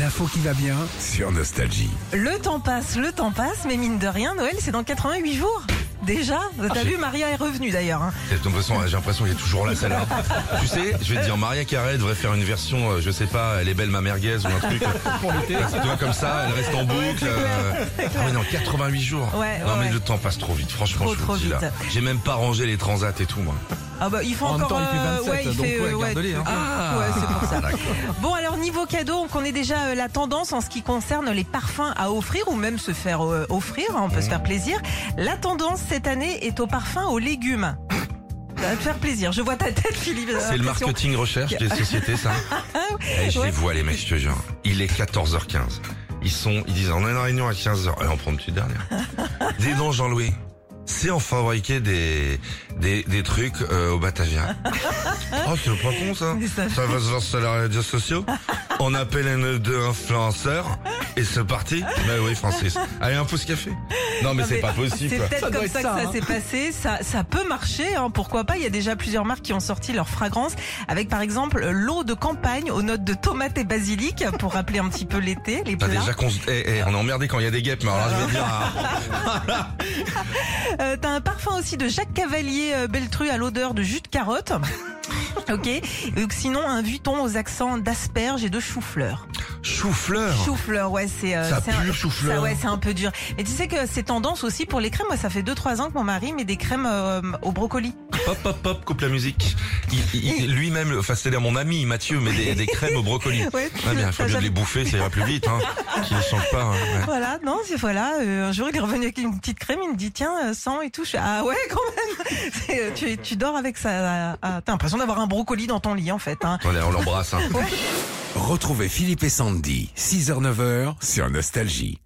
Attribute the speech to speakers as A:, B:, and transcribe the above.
A: L'info qui va bien sur Nostalgie.
B: Le temps passe, le temps passe, mais mine de rien, Noël, c'est dans 88 jours. Déjà, t'as
C: j'ai-
B: vu, Maria est revenue d'ailleurs. hein.
C: De toute façon, j'ai l'impression qu'il est toujours là, celle-là. tu sais, je vais te dire, Maria Carré devrait faire une version, euh, je sais pas, elle est belle ma merguez ou un truc. Tu vois, comme ça, elle reste en boucle. euh, Ah oui, non, 88 jours.
B: Ouais,
C: non,
B: ouais,
C: mais
B: ouais.
C: le temps passe trop vite, franchement,
B: Trop,
C: je vous
B: trop
C: le dis là.
B: vite.
C: J'ai même pas rangé les transats et tout, moi.
B: Ah bah, il faut
D: En
B: encore.
D: temps, il fait
B: euh,
D: 27,
B: ouais, il fait,
D: ouais,
B: euh,
D: garde-les, hein.
C: Ah,
B: ouais, c'est pour ça. Bon, alors niveau cadeau, on connaît déjà euh, la tendance en ce qui concerne les parfums à offrir ou même se faire euh, offrir. hein, on peut se faire plaisir. La tendance cette année est au parfum aux légumes. Ça va te faire plaisir. Je vois ta tête, Philippe.
C: C'est le marketing recherche des sociétés, ça. Eh, je les vois, les mecs, je te jure. Il est 14h15. Ils sont, ils disent, on a une réunion à 15h. Allez, on prend une petite dernière. Dis donc, Jean-Louis. C'est en fabriquer des, des, des trucs euh, au Batavia. Oh, c'est pas con ça-
B: Ça
C: va se voir sur les réseaux sociaux. On appelle un deux influenceurs et c'est parti. Mais oui, Francis. Allez, un pouce café. Non, mais c'est pas possible.
B: C'est peut-être comme ça,
D: ça,
B: que ça
D: hein.
B: s'est passé. Ça, ça peut marcher, hein, pourquoi pas? Il y a déjà plusieurs marques qui ont sorti leur fragrance avec par exemple l'eau de campagne aux notes de tomates et basilic pour rappeler un petit peu l'été, les
C: T'as
B: plats.
C: déjà qu'on se- eh, eh, on est emmerdé quand il y a des guêpes, mais alors là, je vais dire, ah,
B: Euh, T'as un parfum aussi de Jacques Cavalier euh, Beltru à l'odeur de jus de carotte. Ok. Sinon un vuitton aux accents d'asperges et de chou-fleur.
C: Chou-fleur.
B: Chou-fleur, ouais, c'est euh,
C: Ça
B: c'est un-
C: pue, chou-fleur.
B: ça, ouais, c'est un peu dur. Mais tu sais que c'est tendance aussi pour les crèmes. Moi, ça fait 2-3 ans que mon mari met des crèmes euh, au brocoli.
C: Hop, hop, hop, coupe la musique. Il- il- il- Lui-même, enfin, c'est-à-dire mon ami Mathieu, met des, des crèmes au brocoli.
B: Ouais,
C: Ah bien, faut
B: t'as
C: mieux de les bouffer, ça ira plus vite, hein. Ne changent pas. hein, ouais.
B: Voilà, non, c'est voilà. euh, un jour, il est revenu avec une petite crème. Il me dit, tiens, euh, sang et tout. Je fais, ah ouais, quand même. C'est, euh, tu, tu dors avec ça. ah, T'as l'impression d'avoir un brocoli dans ton lit, en fait. Hein.
C: Allez, on l'embrasse. Hein.
A: Retrouvez Philippe et Sandy, 6h-9h sur Nostalgie.